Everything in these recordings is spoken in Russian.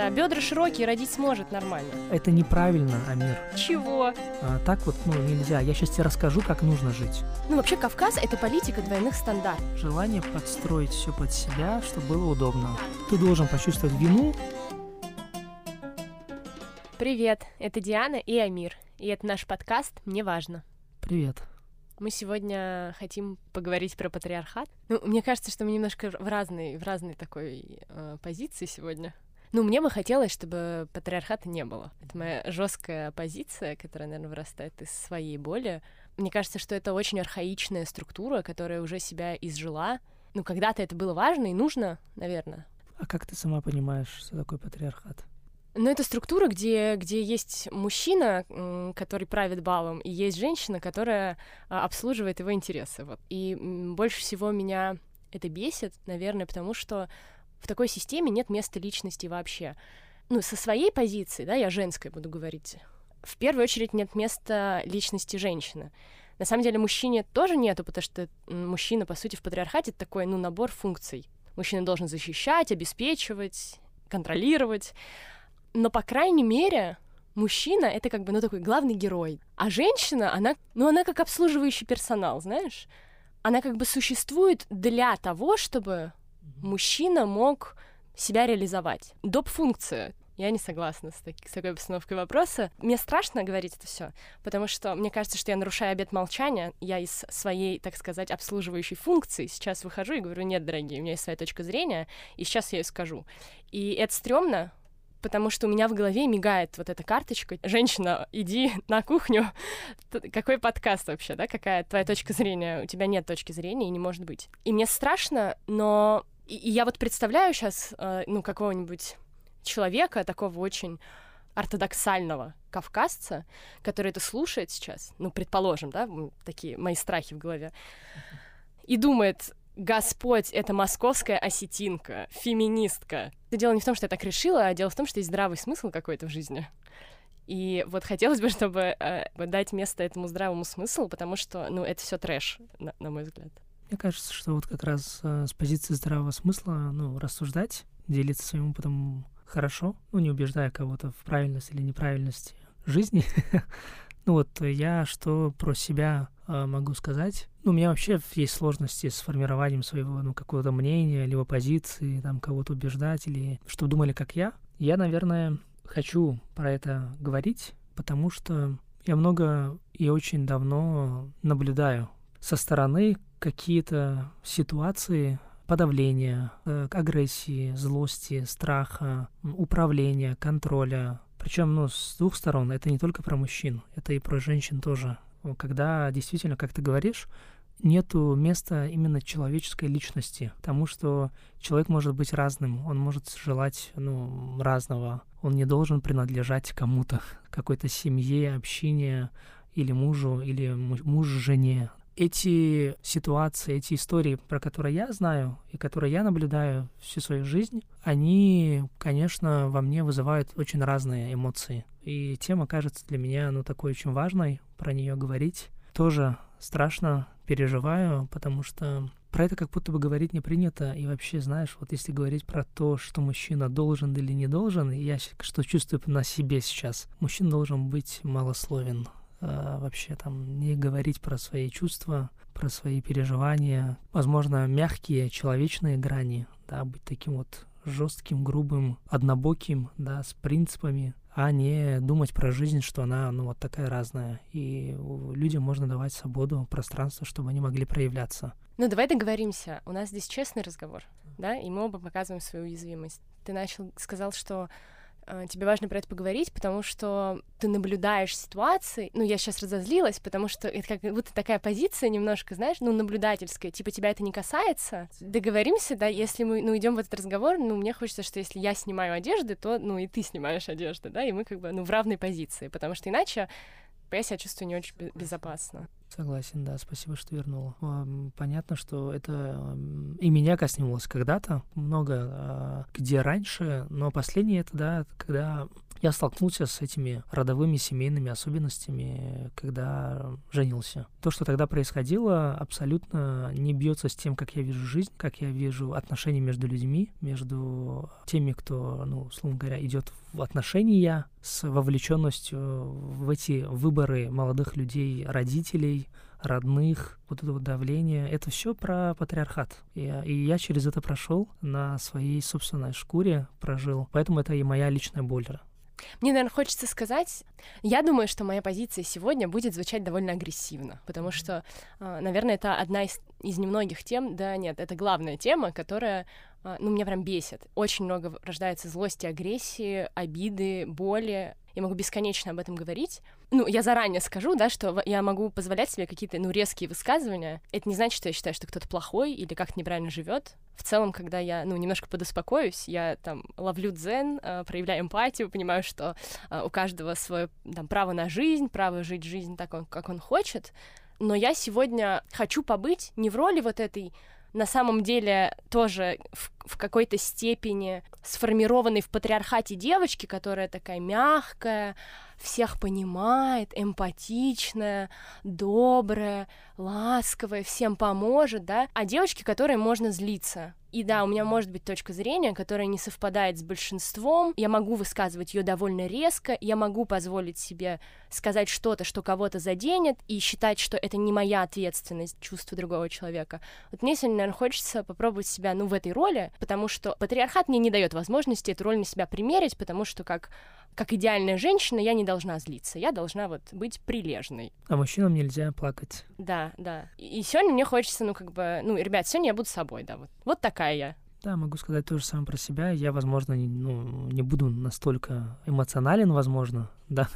Да, бедра широкие, родить сможет нормально. Это неправильно, Амир. Чего? А, так вот, ну, нельзя. Я сейчас тебе расскажу, как нужно жить. Ну, вообще, Кавказ — это политика двойных стандартов. Желание подстроить все под себя, чтобы было удобно. Ты должен почувствовать вину. Привет, это Диана и Амир. И это наш подкаст «Мне важно». Привет. Мы сегодня хотим поговорить про патриархат. Ну, мне кажется, что мы немножко в разной, в разной такой э, позиции сегодня. Ну, мне бы хотелось, чтобы патриархата не было. Это моя жесткая позиция, которая, наверное, вырастает из своей боли. Мне кажется, что это очень архаичная структура, которая уже себя изжила. Ну, когда-то это было важно и нужно, наверное. А как ты сама понимаешь, что такое патриархат? Ну, это структура, где, где есть мужчина, который правит балом, и есть женщина, которая а, обслуживает его интересы. Вот. И больше всего меня это бесит, наверное, потому что в такой системе нет места личности вообще. Ну, со своей позиции, да, я женской буду говорить, в первую очередь нет места личности женщины. На самом деле мужчине тоже нету, потому что мужчина, по сути, в патриархате такой, ну, набор функций. Мужчина должен защищать, обеспечивать, контролировать но, по крайней мере, мужчина — это как бы, ну, такой главный герой. А женщина, она, ну, она как обслуживающий персонал, знаешь? Она как бы существует для того, чтобы мужчина мог себя реализовать. Доп-функция. Я не согласна с, таки, с такой постановкой вопроса. Мне страшно говорить это все, потому что мне кажется, что я нарушаю обет молчания. Я из своей, так сказать, обслуживающей функции сейчас выхожу и говорю, нет, дорогие, у меня есть своя точка зрения, и сейчас я ее скажу. И это стрёмно, потому что у меня в голове мигает вот эта карточка. Женщина, иди на кухню. Какой подкаст вообще, да? Какая твоя точка зрения? У тебя нет точки зрения и не может быть. И мне страшно, но... И, и я вот представляю сейчас, э, ну, какого-нибудь человека, такого очень ортодоксального кавказца, который это слушает сейчас, ну, предположим, да, такие мои страхи в голове, и думает, Господь — это московская осетинка, феминистка. Дело не в том, что я так решила, а дело в том, что есть здравый смысл какой-то в жизни. И вот хотелось бы, чтобы э, дать место этому здравому смыслу, потому что, ну, это все трэш, на, на мой взгляд. Мне кажется, что вот как раз э, с позиции здравого смысла, ну, рассуждать, делиться своим опытом хорошо, ну, не убеждая кого-то в правильности или неправильности жизни. ну вот я что про себя э, могу сказать? Ну, у меня вообще есть сложности с формированием своего, ну, какого-то мнения, либо позиции, там, кого-то убеждать, или что думали, как я. Я, наверное, хочу про это говорить, потому что я много и очень давно наблюдаю со стороны какие-то ситуации подавления, э, агрессии, злости, страха, управления, контроля. Причем, ну, с двух сторон. Это не только про мужчин, это и про женщин тоже когда действительно, как ты говоришь, нету места именно человеческой личности, потому что человек может быть разным, он может желать ну, разного, он не должен принадлежать кому-то, какой-то семье, общине или мужу, или муж жене эти ситуации, эти истории, про которые я знаю и которые я наблюдаю всю свою жизнь, они, конечно, во мне вызывают очень разные эмоции. И тема кажется для меня, ну, такой очень важной, про нее говорить. Тоже страшно переживаю, потому что про это как будто бы говорить не принято. И вообще, знаешь, вот если говорить про то, что мужчина должен или не должен, я что чувствую на себе сейчас. Мужчина должен быть малословен, вообще там не говорить про свои чувства, про свои переживания, возможно, мягкие человечные грани, да, быть таким вот жестким, грубым, однобоким, да, с принципами, а не думать про жизнь, что она, ну, вот такая разная. И людям можно давать свободу, пространство, чтобы они могли проявляться. Ну, давай договоримся. У нас здесь честный разговор, да, и мы оба показываем свою уязвимость. Ты начал, сказал, что Э, тебе важно про это поговорить, потому что ты наблюдаешь ситуации. Ну, я сейчас разозлилась, потому что это как будто такая позиция немножко, знаешь, ну, наблюдательская. Типа, тебя это не касается. Договоримся, да, если мы, ну, идем в этот разговор, ну, мне хочется, что если я снимаю одежды, то, ну, и ты снимаешь одежды, да, и мы как бы, ну, в равной позиции, потому что иначе я себя чувствую не очень безопасно. Согласен, да, спасибо, что вернула. Понятно, что это и меня коснулось когда-то, много а, где раньше, но последнее это, да, когда я столкнулся с этими родовыми семейными особенностями, когда женился. То, что тогда происходило, абсолютно не бьется с тем, как я вижу жизнь, как я вижу отношения между людьми, между теми, кто, ну, условно говоря, идет в отношения с вовлеченностью в эти выборы молодых людей, родителей, родных, вот это вот давление, это все про патриархат. И, и я через это прошел на своей собственной шкуре, прожил. Поэтому это и моя личная боль. Мне, наверное, хочется сказать, я думаю, что моя позиция сегодня будет звучать довольно агрессивно, потому что, а, наверное, это одна из, из немногих тем, да нет, это главная тема, которая, а, ну, меня прям бесит. Очень много рождается злости, агрессии, обиды, боли, я могу бесконечно об этом говорить. Ну, я заранее скажу, да, что я могу позволять себе какие-то, ну, резкие высказывания. Это не значит, что я считаю, что кто-то плохой или как-то неправильно живет. В целом, когда я, ну, немножко подуспокоюсь, я там ловлю дзен, э, проявляю эмпатию, понимаю, что э, у каждого свое там право на жизнь, право жить жизнь так, как он хочет. Но я сегодня хочу побыть не в роли вот этой на самом деле тоже в, в какой-то степени сформированной в патриархате девочки, которая такая мягкая, всех понимает, эмпатичная, добрая, ласковая, всем поможет, да, а девочки, которые можно злиться. И да, у меня может быть точка зрения, которая не совпадает с большинством. Я могу высказывать ее довольно резко, я могу позволить себе сказать что-то, что кого-то заденет, и считать, что это не моя ответственность, чувство другого человека. Вот мне сегодня, наверное, хочется попробовать себя, ну, в этой роли, потому что патриархат мне не дает возможности эту роль на себя примерить, потому что как как идеальная женщина, я не должна злиться, я должна вот быть прилежной. А мужчинам нельзя плакать. Да, да. И сегодня мне хочется, ну, как бы, ну, ребят, сегодня я буду собой, да, вот. Вот такая я. Да, могу сказать то же самое про себя. Я, возможно, не, ну, не буду настолько эмоционален, возможно, да,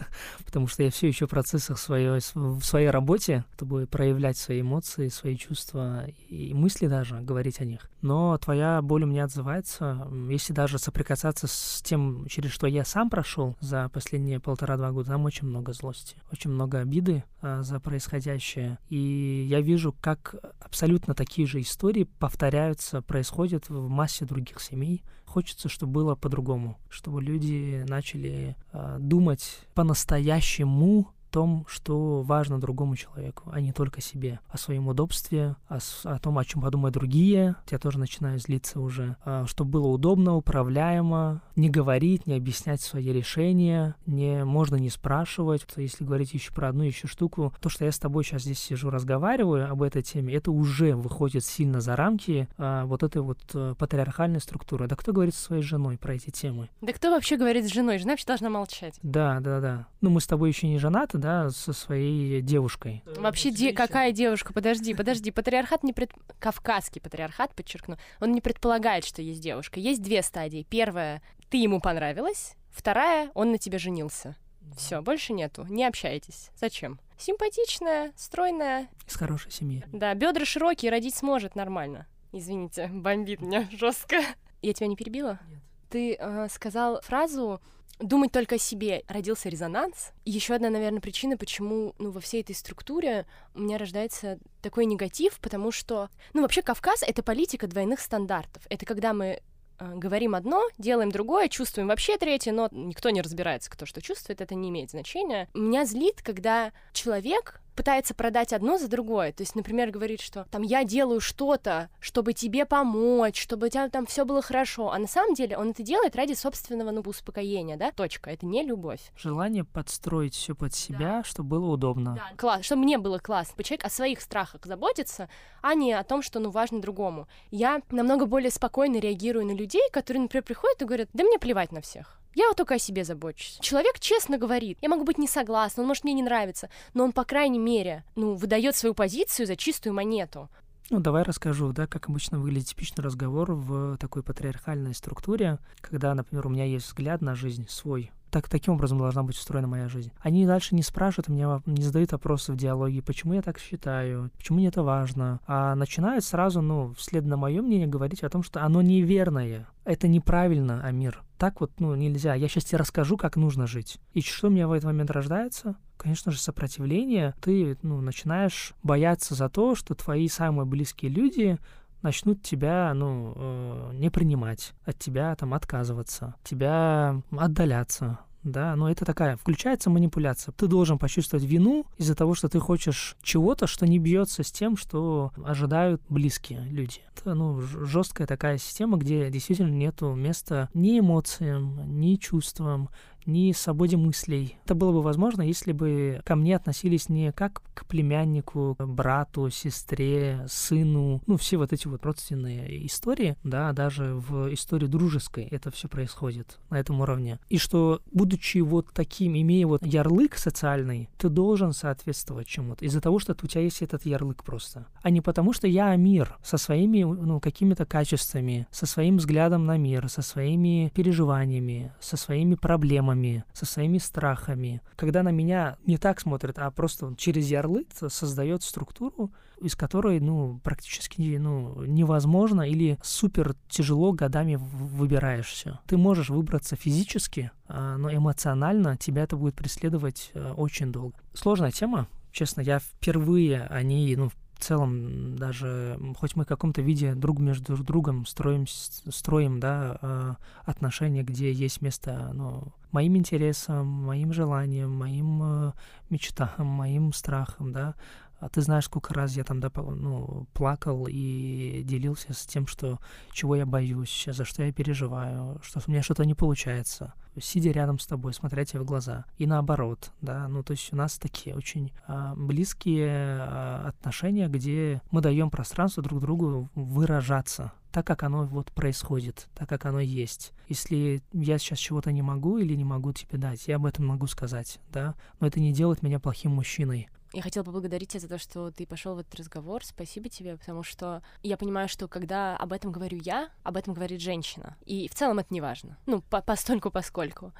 потому что я все еще в процессах своей, в своей работе, чтобы проявлять свои эмоции, свои чувства и мысли даже, говорить о них. Но твоя боль у меня отзывается, если даже соприкасаться с тем, через что я сам прошел за последние полтора-два года, там очень много злости, очень много обиды а, за происходящее. И я вижу, как абсолютно такие же истории повторяются, происходят в массе других семей, Хочется, чтобы было по-другому, чтобы люди начали э, думать по-настоящему том, что важно другому человеку, а не только себе, о своем удобстве, о, о том, о чем подумают другие. Я тоже начинаю злиться уже, а, чтобы было удобно, управляемо, не говорить, не объяснять свои решения, не можно не спрашивать. Если говорить еще про одну еще штуку, то, что я с тобой сейчас здесь сижу, разговариваю об этой теме, это уже выходит сильно за рамки а, вот этой вот а, патриархальной структуры. Да кто говорит со своей женой про эти темы? Да кто вообще говорит с женой? Жена вообще должна молчать. Да, да, да. Ну, мы с тобой еще не женаты, да, со своей девушкой. Вообще, де- какая девушка? Подожди, подожди. Патриархат не пред... Кавказский патриархат, подчеркну, он не предполагает, что есть девушка. Есть две стадии. Первая, ты ему понравилась. Вторая, он на тебя женился. Все, больше нету. Не общайтесь. Зачем? Симпатичная, стройная. Из хорошей семьи. Да, бедра широкие, родить сможет нормально. Извините, бомбит меня жестко. Я тебя не перебила? Нет. Ты э, сказал фразу думать только о себе родился резонанс. Еще одна, наверное, причина, почему ну, во всей этой структуре у меня рождается такой негатив, потому что, ну, вообще Кавказ — это политика двойных стандартов. Это когда мы э, говорим одно, делаем другое, чувствуем вообще третье, но никто не разбирается, кто что чувствует, это не имеет значения. Меня злит, когда человек пытается продать одно за другое. То есть, например, говорит, что там я делаю что-то, чтобы тебе помочь, чтобы у тебя там все было хорошо. А на самом деле он это делает ради собственного ну, успокоения, да? Точка. Это не любовь. Желание подстроить все под себя, да. чтобы было удобно. Да. Класс, чтобы мне было классно. Человек о своих страхах заботится, а не о том, что ну важно другому. Я намного более спокойно реагирую на людей, которые, например, приходят и говорят, да мне плевать на всех. Я вот только о себе забочусь. Человек честно говорит, я могу быть не согласна, он может мне не нравиться, но он, по крайней мере, ну, выдает свою позицию за чистую монету. Ну, давай расскажу, да, как обычно выглядит типичный разговор в такой патриархальной структуре, когда, например, у меня есть взгляд на жизнь свой, так, таким образом должна быть устроена моя жизнь. Они дальше не спрашивают меня, не задают вопросы в диалоге, почему я так считаю, почему мне это важно, а начинают сразу, ну, вслед на мое мнение говорить о том, что оно неверное, это неправильно, Амир. Так вот, ну, нельзя. Я сейчас тебе расскажу, как нужно жить. И что у меня в этот момент рождается? Конечно же, сопротивление. Ты, ну, начинаешь бояться за то, что твои самые близкие люди начнут тебя, ну, э, не принимать, от тебя там отказываться, тебя отдаляться, да, но это такая, включается манипуляция. Ты должен почувствовать вину из-за того, что ты хочешь чего-то, что не бьется с тем, что ожидают близкие люди. Это, ну, жесткая такая система, где действительно нету места ни эмоциям, ни чувствам, ни свободе мыслей. Это было бы возможно, если бы ко мне относились не как к племяннику, брату, сестре, сыну, ну, все вот эти вот родственные истории, да, даже в истории дружеской это все происходит на этом уровне. И что, будучи вот таким, имея вот ярлык социальный, ты должен соответствовать чему-то из-за того, что у тебя есть этот ярлык просто. А не потому, что я мир со своими, ну, какими-то качествами, со своим взглядом на мир, со своими переживаниями, со своими проблемами, проблемами, со своими страхами. Когда на меня не так смотрят, а просто через ярлык создает структуру, из которой, ну, практически, ну, невозможно или супер тяжело годами выбираешься. Ты можешь выбраться физически, а, но эмоционально тебя это будет преследовать э, очень долго. Сложная тема, честно, я впервые о ней, ну, целом даже, хоть мы в каком-то виде друг между другом строим, строим да, а, отношения, где есть место ну, моим интересам, моим желаниям, моим э, мечтам, моим страхам, да, а ты знаешь, сколько раз я там да, ну, плакал и делился с тем, что чего я боюсь, за что я переживаю, что у меня что-то не получается, сидя рядом с тобой, смотря тебе в глаза. И наоборот, да, ну то есть у нас такие очень а, близкие а, отношения, где мы даем пространство друг другу выражаться так, как оно вот происходит, так, как оно есть. Если я сейчас чего-то не могу или не могу тебе дать, я об этом могу сказать, да, но это не делает меня плохим мужчиной. Я хотела поблагодарить тебя за то, что ты пошел в этот разговор. Спасибо тебе, потому что я понимаю, что когда об этом говорю я, об этом говорит женщина. И в целом это не важно. Ну, по постольку поскольку.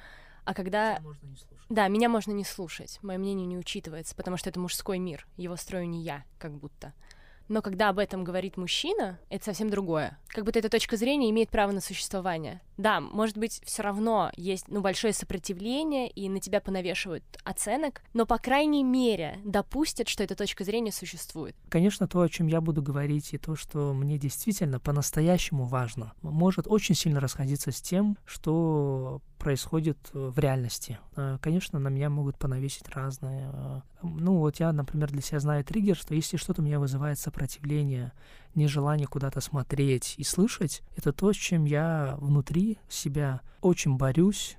А когда... Да, меня можно не слушать. Мое мнение не учитывается, потому что это мужской мир. Его строю не я, как будто. Но когда об этом говорит мужчина, это совсем другое. Как будто эта точка зрения имеет право на существование. Да, может быть, все равно есть ну, большое сопротивление, и на тебя понавешивают оценок, но, по крайней мере, допустят, что эта точка зрения существует. Конечно, то, о чем я буду говорить, и то, что мне действительно по-настоящему важно, может очень сильно расходиться с тем, что происходит э, в реальности. Э, конечно, на меня могут понавесить разные. Э, ну, вот я, например, для себя знаю триггер, что если что-то у меня вызывает сопротивление, нежелание куда-то смотреть и слышать, это то, с чем я внутри себя очень борюсь,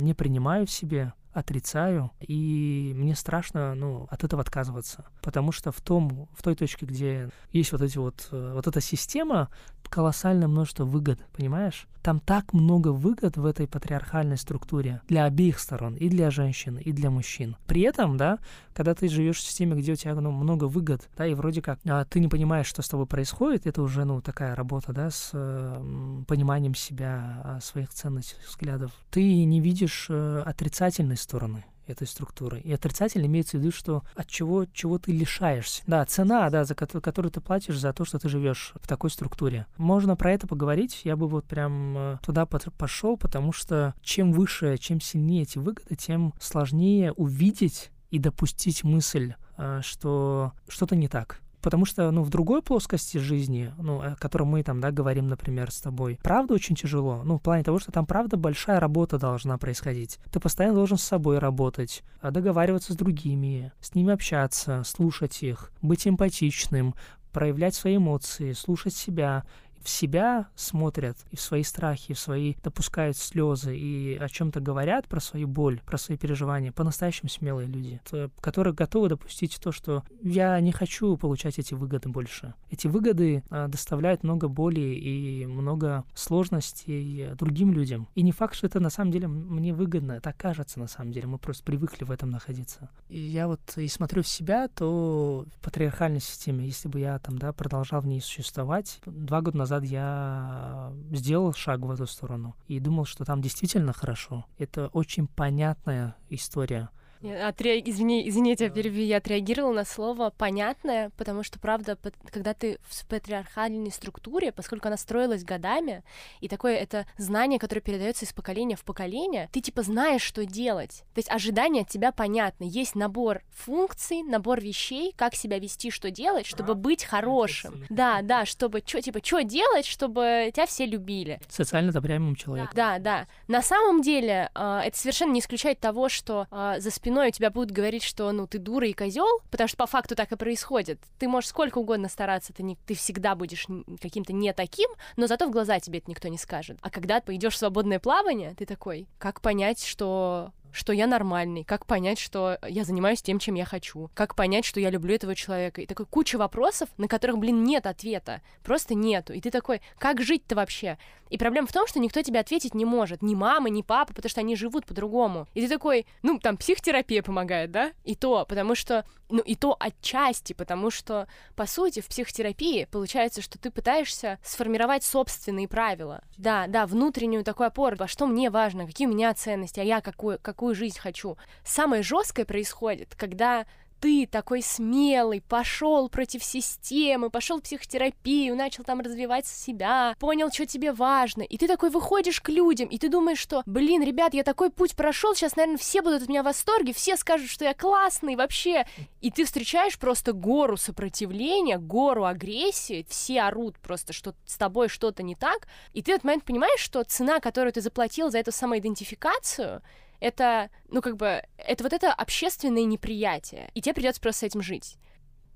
не принимаю в себе, отрицаю, и мне страшно, ну, от этого отказываться. Потому что в том, в той точке, где есть вот эти вот, э, вот эта система, колоссальное множество выгод, понимаешь? Там так много выгод в этой патриархальной структуре для обеих сторон, и для женщин, и для мужчин. При этом, да, когда ты живешь в системе, где у тебя ну, много выгод, да, и вроде как а, ты не понимаешь, что с тобой происходит, это уже, ну, такая работа, да, с э, пониманием себя, а, своих ценностей, взглядов. Ты не видишь э, отрицательной стороны этой структуры. И отрицательно имеется в виду, что от чего, чего ты лишаешься. Да, цена, да, за которую, которую ты платишь за то, что ты живешь в такой структуре. Можно про это поговорить, я бы вот прям э, туда пошел, потому что чем выше, чем сильнее эти выгоды, тем сложнее увидеть и допустить мысль, э, что что-то не так. Потому что, ну, в другой плоскости жизни, ну, о которой мы там, да, говорим, например, с тобой, правда очень тяжело. Ну, в плане того, что там, правда, большая работа должна происходить. Ты постоянно должен с собой работать, а договариваться с другими, с ними общаться, слушать их, быть эмпатичным, проявлять свои эмоции, слушать себя в себя смотрят, и в свои страхи, и в свои допускают слезы, и о чем-то говорят про свою боль, про свои переживания, по-настоящему смелые люди, которые готовы допустить то, что я не хочу получать эти выгоды больше. Эти выгоды а, доставляют много боли и много сложностей другим людям. И не факт, что это на самом деле мне выгодно, так кажется на самом деле, мы просто привыкли в этом находиться. И я вот и смотрю в себя, то в патриархальной системе, если бы я там, да, продолжал в ней существовать, два года назад назад я сделал шаг в эту сторону и думал, что там действительно хорошо. Это очень понятная история. Отре... Извини, извини, я тебя перебью. Я отреагировала на слово «понятное», потому что, правда, когда ты в патриархальной структуре, поскольку она строилась годами, и такое это знание, которое передается из поколения в поколение, ты типа знаешь, что делать. То есть ожидания от тебя понятны. Есть набор функций, набор вещей, как себя вести, что делать, чтобы а, быть хорошим. Да, да, чтобы что, типа, что делать, чтобы тебя все любили. Социально одобряемым человеком. Да, да. На самом деле, э, это совершенно не исключает того, что э, за спиной у тебя будут говорить, что, ну, ты дура и козел, потому что по факту так и происходит. Ты можешь сколько угодно стараться, ты, не, ты всегда будешь каким-то не таким, но зато в глаза тебе это никто не скажет. А когда ты пойдешь в свободное плавание, ты такой, как понять, что что я нормальный, как понять, что я занимаюсь тем, чем я хочу, как понять, что я люблю этого человека. И такой куча вопросов, на которых, блин, нет ответа. Просто нету. И ты такой, как жить-то вообще? И проблема в том, что никто тебе ответить не может. Ни мама, ни папа, потому что они живут по-другому. И ты такой, ну, там, психотерапия помогает, да? И то, потому что, ну, и то отчасти, потому что, по сути, в психотерапии получается, что ты пытаешься сформировать собственные правила. Да, да, внутреннюю такую опору, а что мне важно, какие у меня ценности, а я какую, какую жизнь хочу. Самое жесткое происходит, когда ты такой смелый, пошел против системы, пошел в психотерапию, начал там развивать себя, понял, что тебе важно, и ты такой выходишь к людям, и ты думаешь, что, блин, ребят, я такой путь прошел, сейчас, наверное, все будут от меня в восторге, все скажут, что я классный вообще, и ты встречаешь просто гору сопротивления, гору агрессии, все орут просто, что с тобой что-то не так, и ты в этот момент понимаешь, что цена, которую ты заплатил за эту самоидентификацию, это, ну, как бы, это вот это общественное неприятие, и тебе придется просто с этим жить.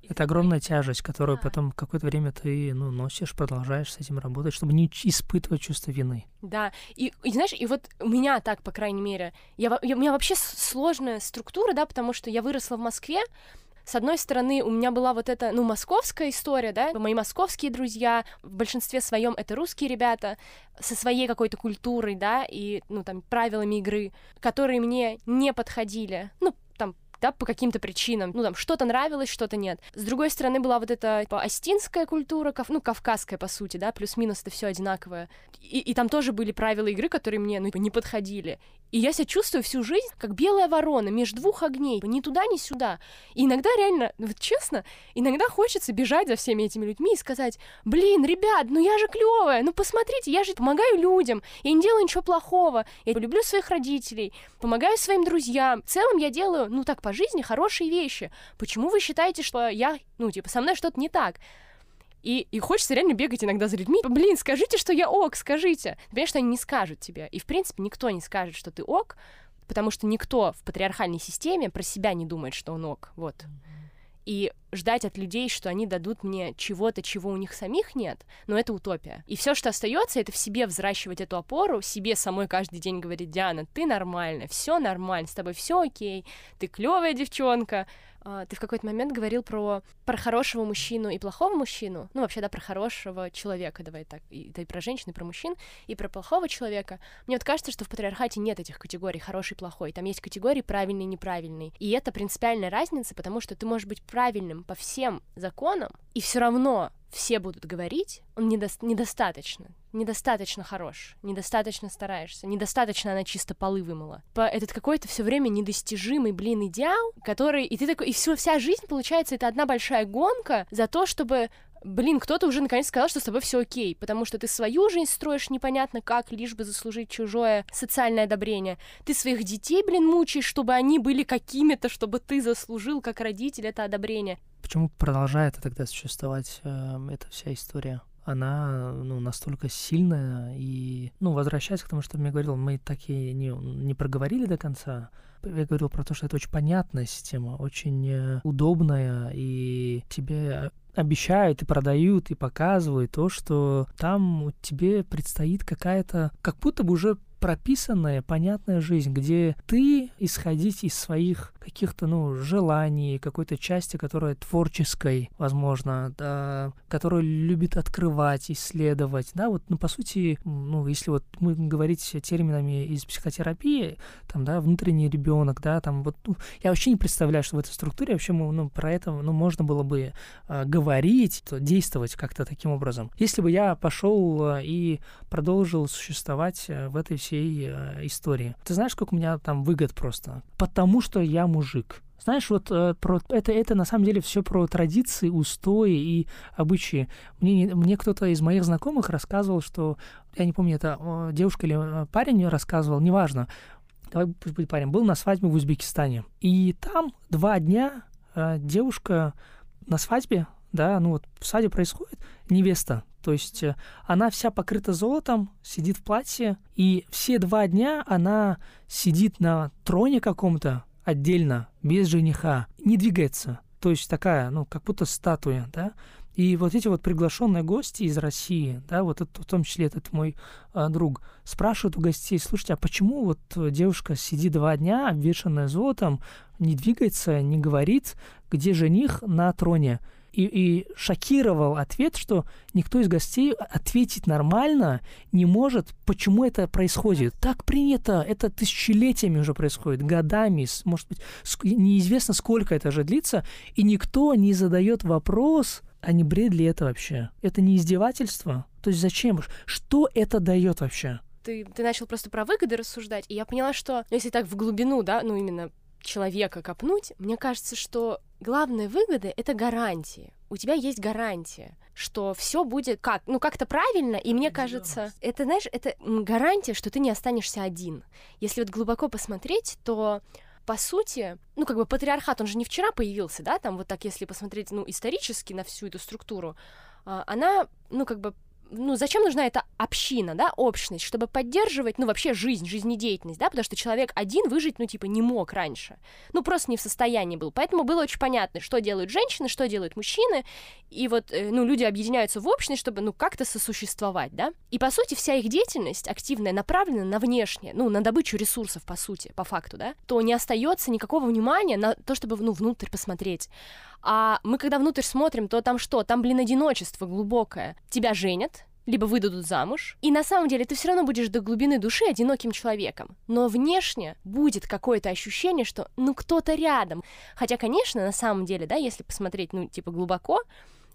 Это огромная тяжесть, которую да. потом какое-то время ты ну, носишь, продолжаешь с этим работать, чтобы не испытывать чувство вины. Да, и, и знаешь, и вот у меня так, по крайней мере, я, я, у меня вообще сложная структура, да, потому что я выросла в Москве, с одной стороны, у меня была вот эта, ну, московская история, да, мои московские друзья, в большинстве своем это русские ребята, со своей какой-то культурой, да, и, ну, там, правилами игры, которые мне не подходили, ну, да, по каким-то причинам. Ну, там, что-то нравилось, что-то нет. С другой стороны, была вот эта типа, астинская культура, кав... ну, кавказская, по сути, да, плюс-минус это все одинаковое. И, и там тоже были правила игры, которые мне, ну, не подходили. И я себя чувствую всю жизнь как белая ворона между двух огней, ни туда, ни сюда. И иногда реально, вот честно, иногда хочется бежать за всеми этими людьми и сказать, блин, ребят, ну я же клевая, ну посмотрите, я же помогаю людям, я не делаю ничего плохого, я люблю своих родителей, помогаю своим друзьям. В целом я делаю, ну так, по жизни хорошие вещи. Почему вы считаете, что я, ну типа, со мной что-то не так? И, и хочется реально бегать иногда за людьми. Блин, скажите, что я ок, скажите. Понимаешь, что они не скажут тебе. И, в принципе, никто не скажет, что ты ок, потому что никто в патриархальной системе про себя не думает, что он ок. Вот. И ждать от людей, что они дадут мне чего-то, чего у них самих нет, но это утопия. И все, что остается, это в себе взращивать эту опору, себе самой каждый день говорить, Диана, ты нормальная, все нормально, с тобой все окей, ты клевая девчонка, а, ты в какой-то момент говорил про, про хорошего мужчину и плохого мужчину. Ну, вообще, да, про хорошего человека, давай так. И, да, и про женщин, и про мужчин, и про плохого человека. Мне вот кажется, что в патриархате нет этих категорий хороший, плохой. Там есть категории правильный, неправильный. И это принципиальная разница, потому что ты можешь быть правильным по всем законам, и все равно все будут говорить, он недо недостаточно, недостаточно хорош, недостаточно стараешься, недостаточно она чисто полы вымыла. По этот какой-то все время недостижимый, блин, идеал, который... И ты такой... И все, вся жизнь, получается, это одна большая гонка за то, чтобы блин, кто-то уже наконец сказал, что с тобой все окей, потому что ты свою жизнь строишь непонятно как, лишь бы заслужить чужое социальное одобрение. Ты своих детей, блин, мучаешь, чтобы они были какими-то, чтобы ты заслужил как родитель это одобрение. Почему продолжает тогда существовать э, эта вся история? Она ну, настолько сильная и, ну, возвращаясь к тому, что я говорил, мы так и не, не проговорили до конца. Я говорил про то, что это очень понятная система, очень э, удобная, и тебе обещают и продают и показывают то, что там тебе предстоит какая-то, как будто бы уже прописанная, понятная жизнь, где ты исходить из своих каких-то, ну, желаний, какой-то части, которая творческой, возможно, да, которая любит открывать, исследовать, да, вот, ну, по сути, ну, если вот мы говорить терминами из психотерапии, там, да, внутренний ребенок, да, там, вот, ну, я вообще не представляю, что в этой структуре вообще, ну, про это, ну, можно было бы э, говорить, действовать как-то таким образом. Если бы я пошел э, и продолжил существовать э, в этой всей э, истории. Ты знаешь, сколько у меня там выгод просто? Потому что я мужик. Знаешь, вот э, про, это, это на самом деле все про традиции, устои и обычаи. Мне, мне кто-то из моих знакомых рассказывал, что, я не помню, это э, девушка или э, парень рассказывал, неважно, давай пусть будет парень, был на свадьбе в Узбекистане. И там два дня э, девушка на свадьбе, да, ну вот в свадьбе происходит, невеста, то есть э, она вся покрыта золотом, сидит в платье, и все два дня она сидит на троне каком-то, отдельно, без жениха, не двигается. То есть такая, ну, как будто статуя, да. И вот эти вот приглашенные гости из России, да, вот это, в том числе этот мой а, друг, спрашивают у гостей, слушайте, а почему вот девушка сидит два дня, обвешанная золотом, не двигается, не говорит, где жених на троне? И, и шокировал ответ, что никто из гостей ответить нормально не может, почему это происходит. Так принято, это тысячелетиями уже происходит, годами, может быть, неизвестно, сколько это же длится, и никто не задает вопрос, а не бред ли это вообще? Это не издевательство? То есть зачем? Что это дает вообще? Ты, ты начал просто про выгоды рассуждать, и я поняла, что ну, если так в глубину, да, ну именно человека копнуть, мне кажется, что главная выгода — это гарантии. У тебя есть гарантия, что все будет как, ну как-то правильно, и мне кажется, это, знаешь, это гарантия, что ты не останешься один. Если вот глубоко посмотреть, то по сути, ну, как бы патриархат, он же не вчера появился, да, там вот так, если посмотреть, ну, исторически на всю эту структуру, а, она, ну, как бы ну, зачем нужна эта община, да, общность, чтобы поддерживать, ну, вообще жизнь, жизнедеятельность, да, потому что человек один выжить, ну, типа, не мог раньше, ну, просто не в состоянии был, поэтому было очень понятно, что делают женщины, что делают мужчины, и вот, э, ну, люди объединяются в общность, чтобы, ну, как-то сосуществовать, да, и, по сути, вся их деятельность активная направлена на внешнее, ну, на добычу ресурсов, по сути, по факту, да, то не остается никакого внимания на то, чтобы, ну, внутрь посмотреть, а мы когда внутрь смотрим, то там что? Там, блин, одиночество глубокое. Тебя женят, либо выдадут замуж. И на самом деле ты все равно будешь до глубины души одиноким человеком. Но внешне будет какое-то ощущение, что ну кто-то рядом. Хотя, конечно, на самом деле, да, если посмотреть, ну, типа глубоко,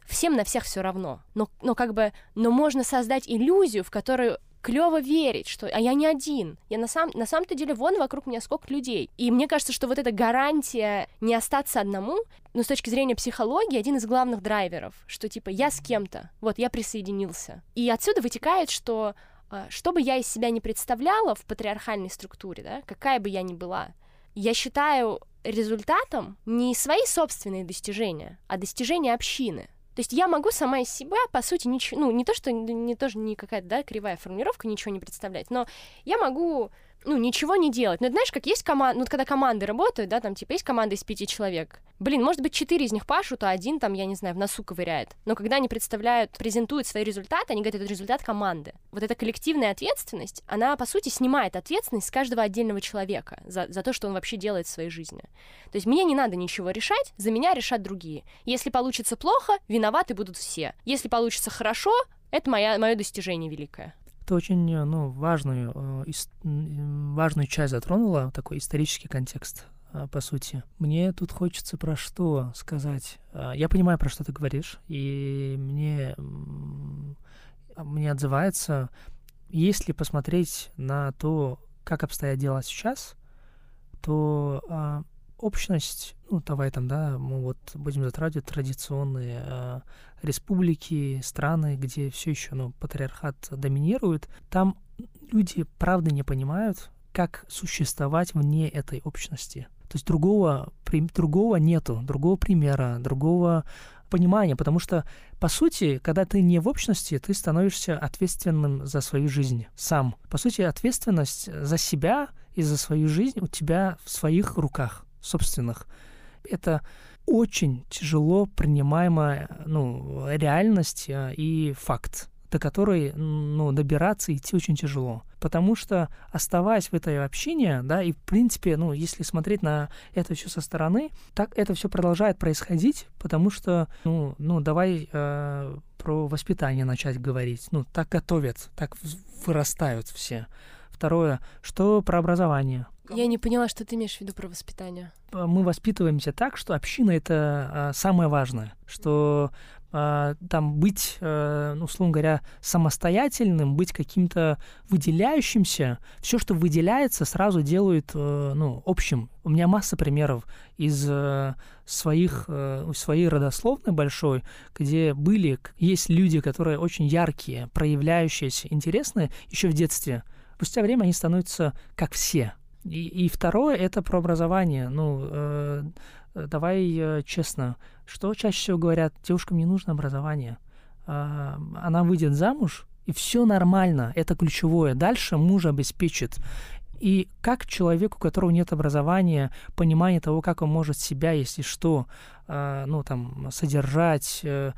всем на всех все равно. Но, но как бы, но можно создать иллюзию, в которую клево верить, что а я не один. Я на, сам, на самом-то деле вон вокруг меня сколько людей. И мне кажется, что вот эта гарантия не остаться одному, ну, с точки зрения психологии, один из главных драйверов, что типа я с кем-то, вот я присоединился. И отсюда вытекает, что а, что бы я из себя не представляла в патриархальной структуре, да, какая бы я ни была, я считаю результатом не свои собственные достижения, а достижения общины. То есть я могу сама из себя, по сути, ничего, ну, не то, что не тоже не какая-то, да, кривая формулировка, ничего не представлять, но я могу ну, ничего не делать. Ну, знаешь, как есть команда, ну, когда команды работают, да, там, типа, есть команда из пяти человек. Блин, может быть, четыре из них пашут, а один там, я не знаю, в носу ковыряет. Но когда они представляют, презентуют свои результаты, они говорят, это результат команды. Вот эта коллективная ответственность, она, по сути, снимает ответственность с каждого отдельного человека за, за то, что он вообще делает в своей жизни. То есть мне не надо ничего решать, за меня решат другие. Если получится плохо, виноваты будут все. Если получится хорошо, это моя, мое достижение великое. Ты очень э, ну, важную, э, важную часть затронула, такой исторический контекст, э, по сути. Мне тут хочется про что сказать. Я понимаю, про что ты говоришь, и мне, мне отзывается, если посмотреть на то, как обстоят дела сейчас, то а, общность, ну, давай там, да, мы вот будем затрагивать традиционные э, республики, страны, где все еще, ну, патриархат доминирует, там люди правда не понимают, как существовать вне этой общности. То есть другого, при, другого нету, другого примера, другого понимания, потому что, по сути, когда ты не в общности, ты становишься ответственным за свою жизнь сам. По сути, ответственность за себя и за свою жизнь у тебя в своих руках собственных. Это очень тяжело принимаемая ну, реальность а, и факт, до которой ну, добираться идти очень тяжело. Потому что, оставаясь в этой общине, да, и в принципе, ну, если смотреть на это все со стороны, так это все продолжает происходить, потому что, ну, ну давай э, про воспитание начать говорить. Ну, так готовят, так вырастают все. Второе, что про образование. Я не поняла, что ты имеешь в виду про воспитание. Мы воспитываемся так, что община — это а, самое важное, что э, там быть, э, ну, условно говоря, самостоятельным, быть каким-то выделяющимся. Все, что выделяется, сразу делают, э, ну, общим. У меня масса примеров из э, своих, э, своей родословной большой, где были, есть люди, которые очень яркие, проявляющиеся, интересные еще в детстве. Спустя время они становятся как все. И, и второе это про образование. Ну, э, давай э, честно, что чаще всего говорят, девушкам не нужно образование. Э, она выйдет замуж, и все нормально, это ключевое. Дальше муж обеспечит. И как человеку, у которого нет образования, понимание того, как он может себя, если что, э, ну, там, содержать, э,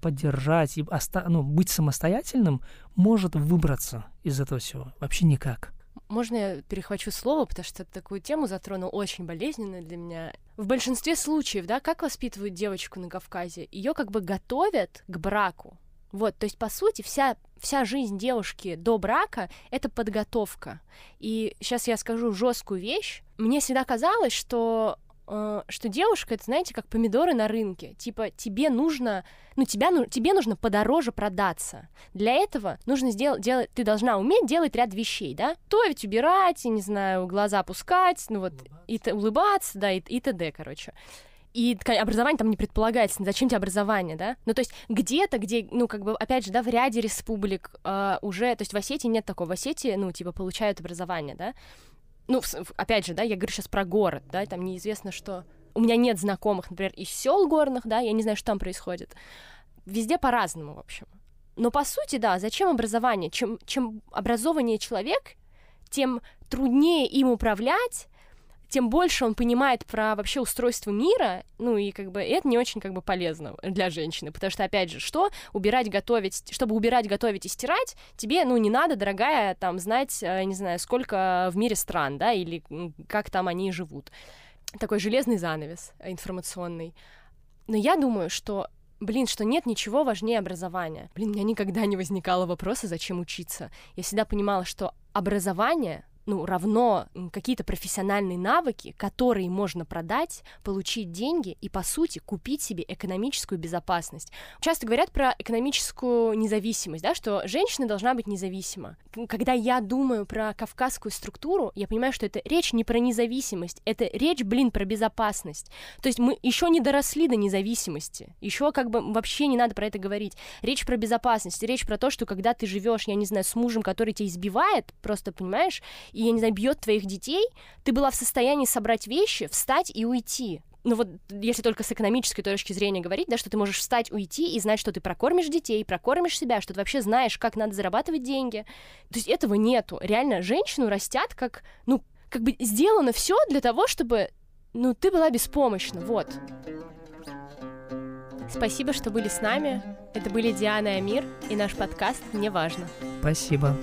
поддержать и оста- ну, быть самостоятельным, может выбраться из этого всего? Вообще никак. Можно я перехвачу слово, потому что такую тему затронул очень болезненную для меня. В большинстве случаев, да, как воспитывают девочку на Кавказе? Ее как бы готовят к браку. Вот, то есть, по сути, вся, вся жизнь девушки до брака — это подготовка. И сейчас я скажу жесткую вещь. Мне всегда казалось, что что девушка это, знаете, как помидоры на рынке. Типа, тебе нужно, ну, тебя, ну, тебе нужно подороже продаться. Для этого нужно сделать, делать, ты должна уметь делать ряд вещей, да? То ведь убирать, я не знаю, глаза опускать, ну вот, и улыбаться, да, и, и т.д., короче. И образование там не предполагается. Зачем тебе образование, да? Ну, то есть где-то, где, ну, как бы, опять же, да, в ряде республик э, уже, то есть в Осетии нет такого. В Осетии, ну, типа, получают образование, да? Ну, опять же, да, я говорю сейчас про город, да, там неизвестно, что... У меня нет знакомых, например, из сел горных, да, я не знаю, что там происходит. Везде по-разному, в общем. Но по сути, да, зачем образование? Чем, чем образованнее человек, тем труднее им управлять, тем больше он понимает про вообще устройство мира, ну и как бы это не очень как бы полезно для женщины, потому что, опять же, что убирать, готовить, чтобы убирать, готовить и стирать, тебе, ну, не надо, дорогая, там, знать, э, не знаю, сколько в мире стран, да, или как там они живут. Такой железный занавес информационный. Но я думаю, что блин, что нет ничего важнее образования. Блин, у меня никогда не возникало вопроса, зачем учиться. Я всегда понимала, что образование ну, равно какие-то профессиональные навыки, которые можно продать, получить деньги и, по сути, купить себе экономическую безопасность. Часто говорят про экономическую независимость, да, что женщина должна быть независима. Когда я думаю про кавказскую структуру, я понимаю, что это речь не про независимость, это речь, блин, про безопасность. То есть мы еще не доросли до независимости, еще как бы вообще не надо про это говорить. Речь про безопасность, речь про то, что когда ты живешь, я не знаю, с мужем, который тебя избивает, просто, понимаешь, и, я не знаю, бьет твоих детей, ты была в состоянии собрать вещи, встать и уйти. Ну вот, если только с экономической точки зрения говорить, да, что ты можешь встать, уйти и знать, что ты прокормишь детей, прокормишь себя, что ты вообще знаешь, как надо зарабатывать деньги. То есть этого нету. Реально, женщину растят как, ну, как бы сделано все для того, чтобы, ну, ты была беспомощна, вот. Спасибо, что были с нами. Это были Диана и Амир и наш подкаст «Мне важно». Спасибо.